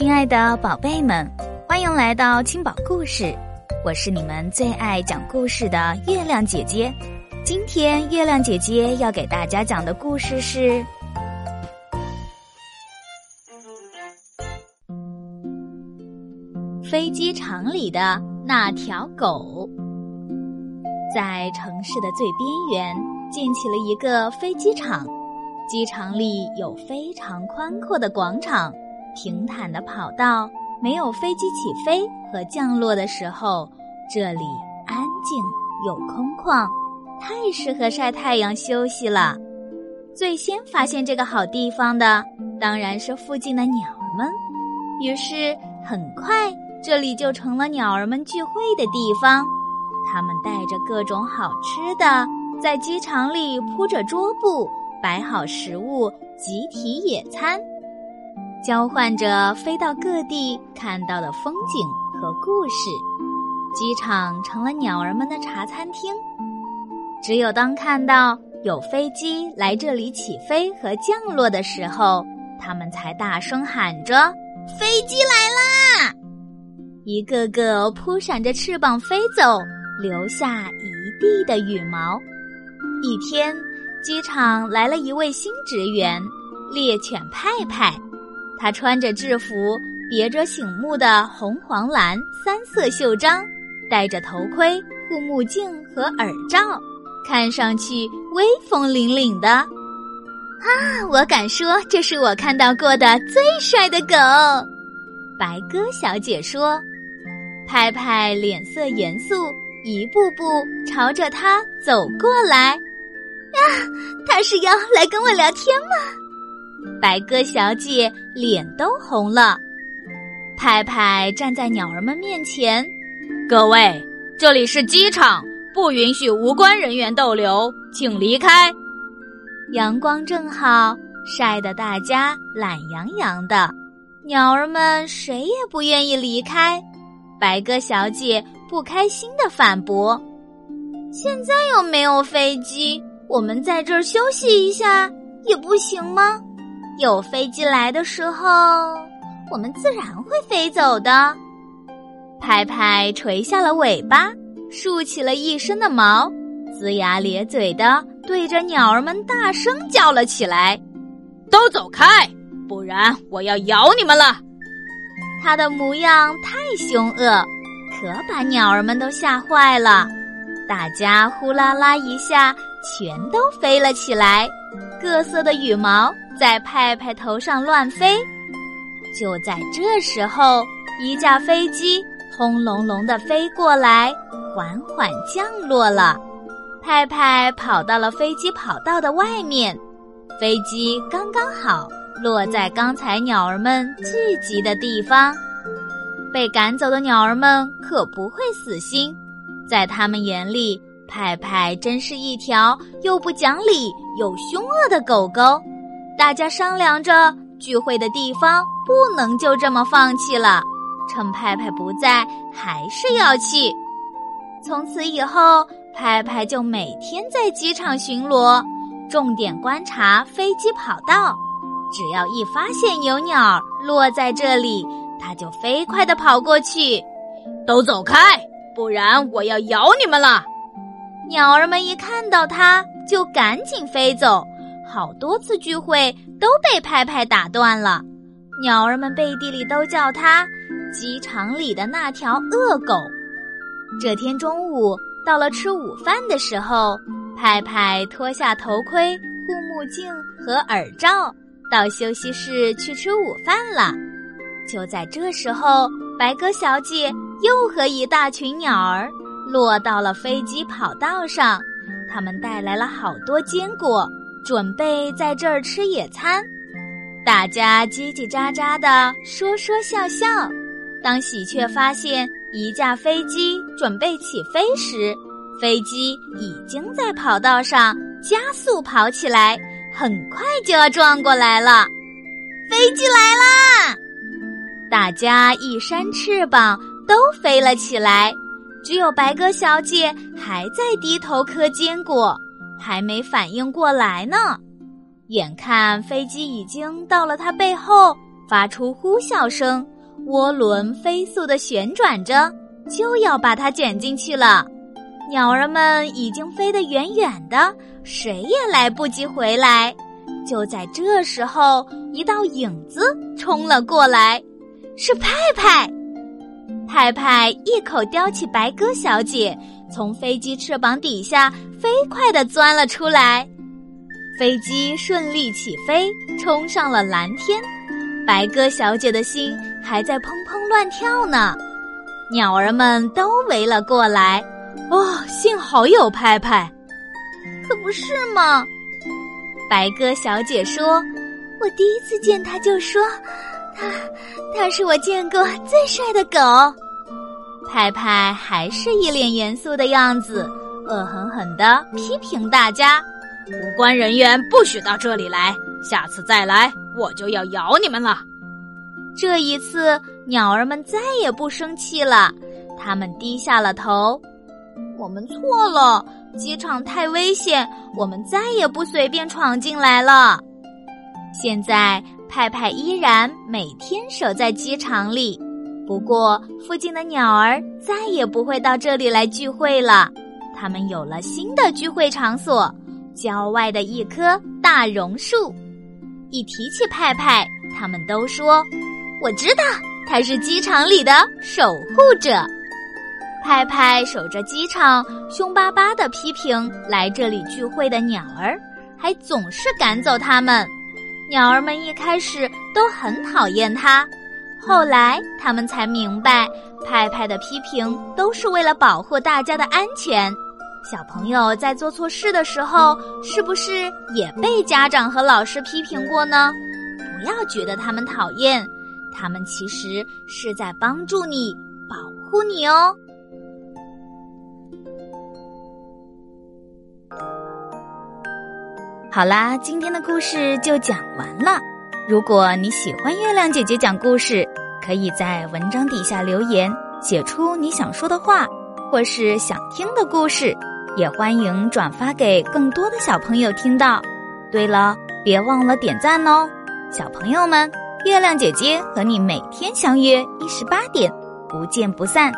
亲爱的宝贝们，欢迎来到青宝故事，我是你们最爱讲故事的月亮姐姐。今天月亮姐姐要给大家讲的故事是飞机场里的那条狗。在城市的最边缘建起了一个飞机场，机场里有非常宽阔的广场。平坦的跑道，没有飞机起飞和降落的时候，这里安静又空旷，太适合晒太阳休息了。最先发现这个好地方的，当然是附近的鸟儿们。于是，很快这里就成了鸟儿们聚会的地方。它们带着各种好吃的，在机场里铺着桌布，摆好食物，集体野餐。交换着飞到各地看到的风景和故事，机场成了鸟儿们的茶餐厅。只有当看到有飞机来这里起飞和降落的时候，他们才大声喊着：“飞机来啦！”一个个扑闪着翅膀飞走，留下一地的羽毛。一天，机场来了一位新职员——猎犬派派。他穿着制服，别着醒目的红、黄、蓝三色袖章，戴着头盔、护目镜和耳罩，看上去威风凛凛的。啊，我敢说这是我看到过的最帅的狗。白鸽小姐说：“派派脸色严肃，一步步朝着他走过来。呀，他是要来跟我聊天吗？”白鸽小姐脸都红了，派派站在鸟儿们面前：“各位，这里是机场，不允许无关人员逗留，请离开。”阳光正好，晒得大家懒洋洋的，鸟儿们谁也不愿意离开。白鸽小姐不开心的反驳：“现在又没有飞机，我们在这儿休息一下也不行吗？”有飞机来的时候，我们自然会飞走的。派派垂下了尾巴，竖起了一身的毛，龇牙咧嘴的对着鸟儿们大声叫了起来：“都走开，不然我要咬你们了！”它的模样太凶恶，可把鸟儿们都吓坏了。大家呼啦啦一下，全都飞了起来，各色的羽毛。在派派头上乱飞，就在这时候，一架飞机轰隆隆的飞过来，缓缓降落了。派派跑到了飞机跑道的外面，飞机刚刚好落在刚才鸟儿们聚集的地方。被赶走的鸟儿们可不会死心，在他们眼里，派派真是一条又不讲理又凶恶的狗狗。大家商量着，聚会的地方不能就这么放弃了。趁派派不在，还是要去。从此以后，派派就每天在机场巡逻，重点观察飞机跑道。只要一发现有鸟落在这里，他就飞快地跑过去。都走开，不然我要咬你们了！鸟儿们一看到它，就赶紧飞走。好多次聚会都被派派打断了，鸟儿们背地里都叫他“机场里的那条恶狗”。这天中午到了吃午饭的时候，派派脱下头盔、护目镜和耳罩，到休息室去吃午饭了。就在这时候，白鸽小姐又和一大群鸟儿落到了飞机跑道上，他们带来了好多坚果。准备在这儿吃野餐，大家叽叽喳喳的说说笑笑。当喜鹊发现一架飞机准备起飞时，飞机已经在跑道上加速跑起来，很快就要撞过来了。飞机来啦！大家一扇翅膀都飞了起来，只有白鸽小姐还在低头嗑坚果。还没反应过来呢，眼看飞机已经到了他背后，发出呼啸声，涡轮飞速的旋转着，就要把它卷进去了。鸟儿们已经飞得远远的，谁也来不及回来。就在这时候，一道影子冲了过来，是派派。派派一口叼起白鸽小姐，从飞机翅膀底下飞快地钻了出来。飞机顺利起飞，冲上了蓝天。白鸽小姐的心还在砰砰乱跳呢。鸟儿们都围了过来。哦，幸好有派派，可不是吗？白鸽小姐说：“我第一次见他就说，他，他是我见过最帅的狗。”派派还是一脸严肃的样子，恶狠狠地批评大家：“无关人员不许到这里来，下次再来我就要咬你们了。”这一次，鸟儿们再也不生气了，他们低下了头：“我们错了。”机场太危险，我们再也不随便闯进来了。现在，派派依然每天守在机场里，不过附近的鸟儿再也不会到这里来聚会了。他们有了新的聚会场所——郊外的一棵大榕树。一提起派派，他们都说：“我知道，他是机场里的守护者。”派派守着机场，凶巴巴的批评来这里聚会的鸟儿，还总是赶走它们。鸟儿们一开始都很讨厌他，后来他们才明白，派派的批评都是为了保护大家的安全。小朋友在做错事的时候，是不是也被家长和老师批评过呢？不要觉得他们讨厌，他们其实是在帮助你，保护你哦。好啦，今天的故事就讲完了。如果你喜欢月亮姐姐讲故事，可以在文章底下留言，写出你想说的话，或是想听的故事，也欢迎转发给更多的小朋友听到。对了，别忘了点赞哦，小朋友们，月亮姐姐和你每天相约一十八点，不见不散。